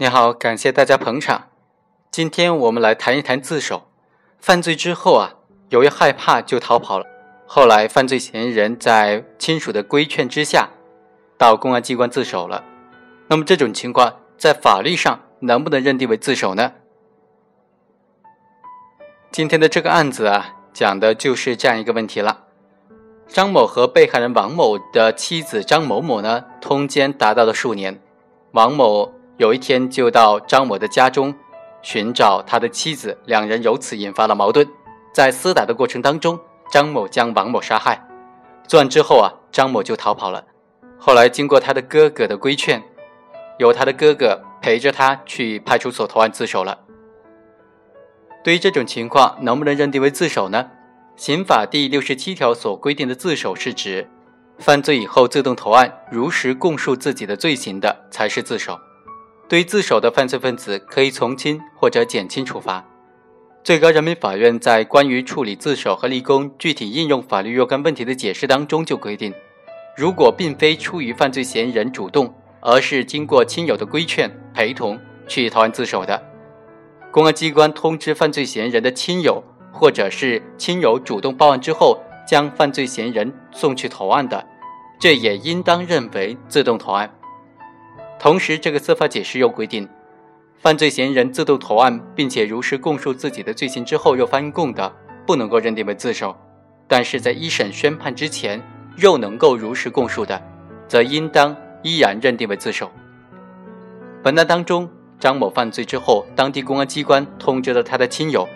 你好，感谢大家捧场。今天我们来谈一谈自首。犯罪之后啊，由于害怕就逃跑了。后来犯罪嫌疑人在亲属的规劝之下，到公安机关自首了。那么这种情况在法律上能不能认定为自首呢？今天的这个案子啊，讲的就是这样一个问题了。张某和被害人王某的妻子张某某呢，通奸达到了数年。王某有一天就到张某的家中寻找他的妻子，两人由此引发了矛盾。在厮打的过程当中，张某将王某杀害。作案之后啊，张某就逃跑了。后来经过他的哥哥的规劝，由他的哥哥陪着他去派出所投案自首了。对于这种情况，能不能认定为自首呢？刑法第六十七条所规定的自首，是指犯罪以后自动投案、如实供述自己的罪行的，才是自首。对于自首的犯罪分子，可以从轻或者减轻处罚。最高人民法院在关于处理自首和立功具体应用法律若干问题的解释当中就规定，如果并非出于犯罪嫌疑人主动，而是经过亲友的规劝、陪同去投案自首的，公安机关通知犯罪嫌疑人的亲友。或者是亲友主动报案之后，将犯罪嫌疑人送去投案的，这也应当认为自动投案。同时，这个司法解释又规定，犯罪嫌疑人自动投案，并且如实供述自己的罪行之后又翻供的，不能够认定为自首；但是在一审宣判之前又能够如实供述的，则应当依然认定为自首。本案当中，张某犯罪之后，当地公安机关通知了他的亲友。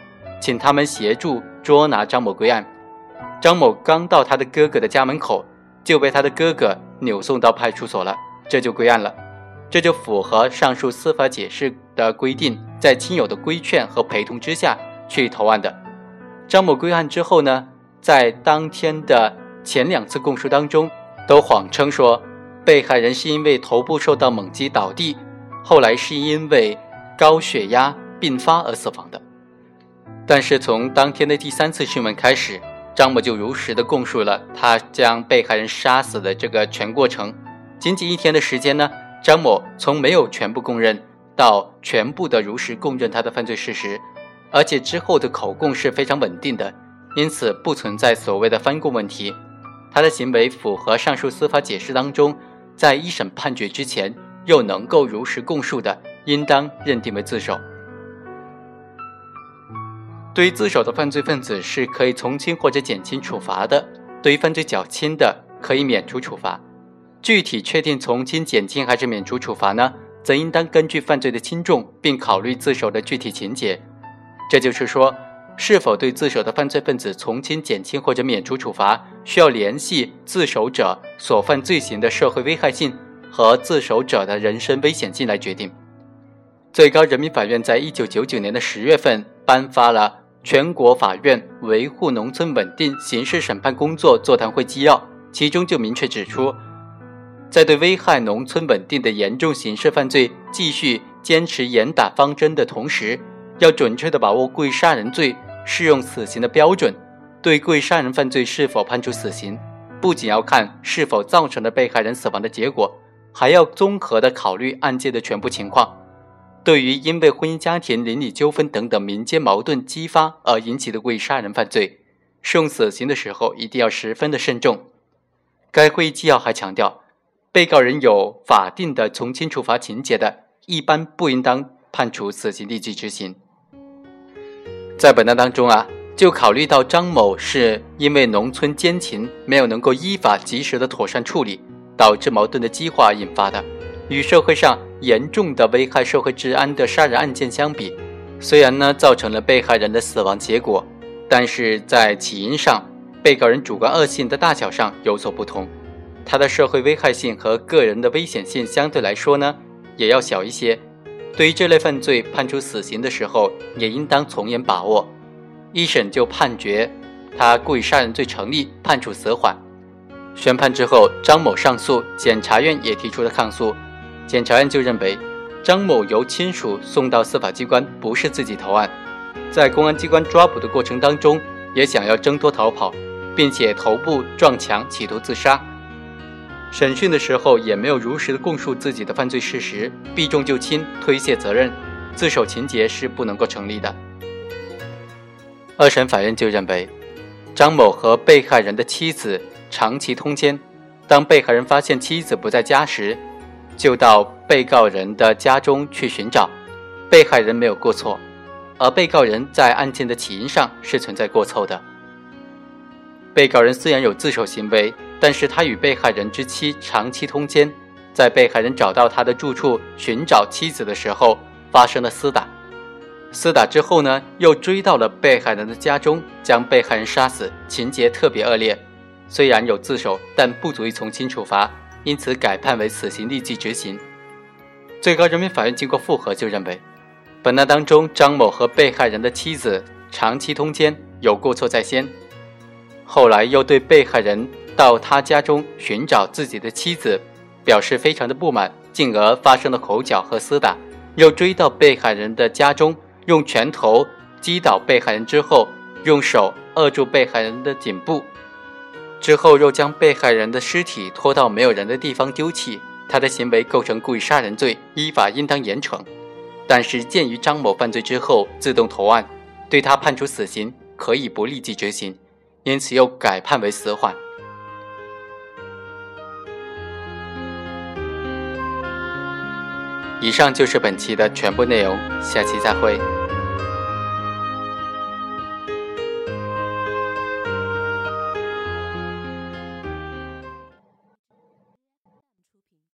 请他们协助捉拿张某归案。张某刚到他的哥哥的家门口，就被他的哥哥扭送到派出所了，这就归案了。这就符合上述司法解释的规定，在亲友的规劝和陪同之下去投案的。张某归案之后呢，在当天的前两次供述当中，都谎称说被害人是因为头部受到猛击倒地，后来是因为高血压并发而死亡的。但是从当天的第三次讯问开始，张某就如实的供述了他将被害人杀死的这个全过程。仅仅一天的时间呢，张某从没有全部供认到全部的如实供认他的犯罪事实，而且之后的口供是非常稳定的，因此不存在所谓的翻供问题。他的行为符合上述司法解释当中，在一审判决之前又能够如实供述的，应当认定为自首。对于自首的犯罪分子是可以从轻或者减轻处罚的；对于犯罪较轻的，可以免除处罚。具体确定从轻、减轻还是免除处罚呢？则应当根据犯罪的轻重，并考虑自首的具体情节。这就是说，是否对自首的犯罪分子从轻、减轻或者免除处罚，需要联系自首者所犯罪行的社会危害性和自首者的人身危险性来决定。最高人民法院在一九九九年的十月份颁发了。全国法院维护农村稳定刑事审判工作座谈会纪要，其中就明确指出，在对危害农村稳定的严重刑事犯罪继续坚持严打方针的同时，要准确地把握故意杀人罪适用死刑的标准。对故意杀人犯罪是否判处死刑，不仅要看是否造成了被害人死亡的结果，还要综合地考虑案件的全部情况。对于因为婚姻家庭邻里纠纷等等民间矛盾激发而引起的故意杀人犯罪，适用死刑的时候一定要十分的慎重。该会议纪要还强调，被告人有法定的从轻处罚情节的，一般不应当判处死刑立即执行。在本案当中啊，就考虑到张某是因为农村奸情没有能够依法及时的妥善处理，导致矛盾的激化引发的。与社会上严重的危害社会治安的杀人案件相比，虽然呢造成了被害人的死亡结果，但是在起因上，被告人主观恶性的大小上有所不同，他的社会危害性和个人的危险性相对来说呢也要小一些。对于这类犯罪判处死刑的时候，也应当从严把握。一审就判决他故意杀人罪成立，判处死缓。宣判之后，张某上诉，检察院也提出了抗诉。检察院就认为，张某由亲属送到司法机关，不是自己投案，在公安机关抓捕的过程当中，也想要挣脱逃跑，并且头部撞墙企图自杀。审讯的时候也没有如实的供述自己的犯罪事实，避重就轻，推卸责任，自首情节是不能够成立的。二审法院就认为，张某和被害人的妻子长期通奸，当被害人发现妻子不在家时，就到被告人的家中去寻找，被害人没有过错，而被告人在案件的起因上是存在过错的。被告人虽然有自首行为。但是他与被害人之妻长期通奸，在被害人找到他的住处寻找妻子的时候，发生了厮打。厮打之后呢，又追到了被害人的家中，将被害人杀死，情节特别恶劣。虽然有自首，但不足以从轻处罚，因此改判为死刑立即执行。最高人民法院经过复核，就认为，本案当中张某和被害人的妻子长期通奸，有过错在先。后来又对被害人。到他家中寻找自己的妻子，表示非常的不满，进而发生了口角和厮打，又追到被害人的家中，用拳头击倒被害人之后，用手扼住被害人的颈部，之后又将被害人的尸体拖到没有人的地方丢弃。他的行为构成故意杀人罪，依法应当严惩。但是鉴于张某犯罪之后自动投案，对他判处死刑可以不立即执行，因此又改判为死缓。以上就是本期的全部内容，下期再会。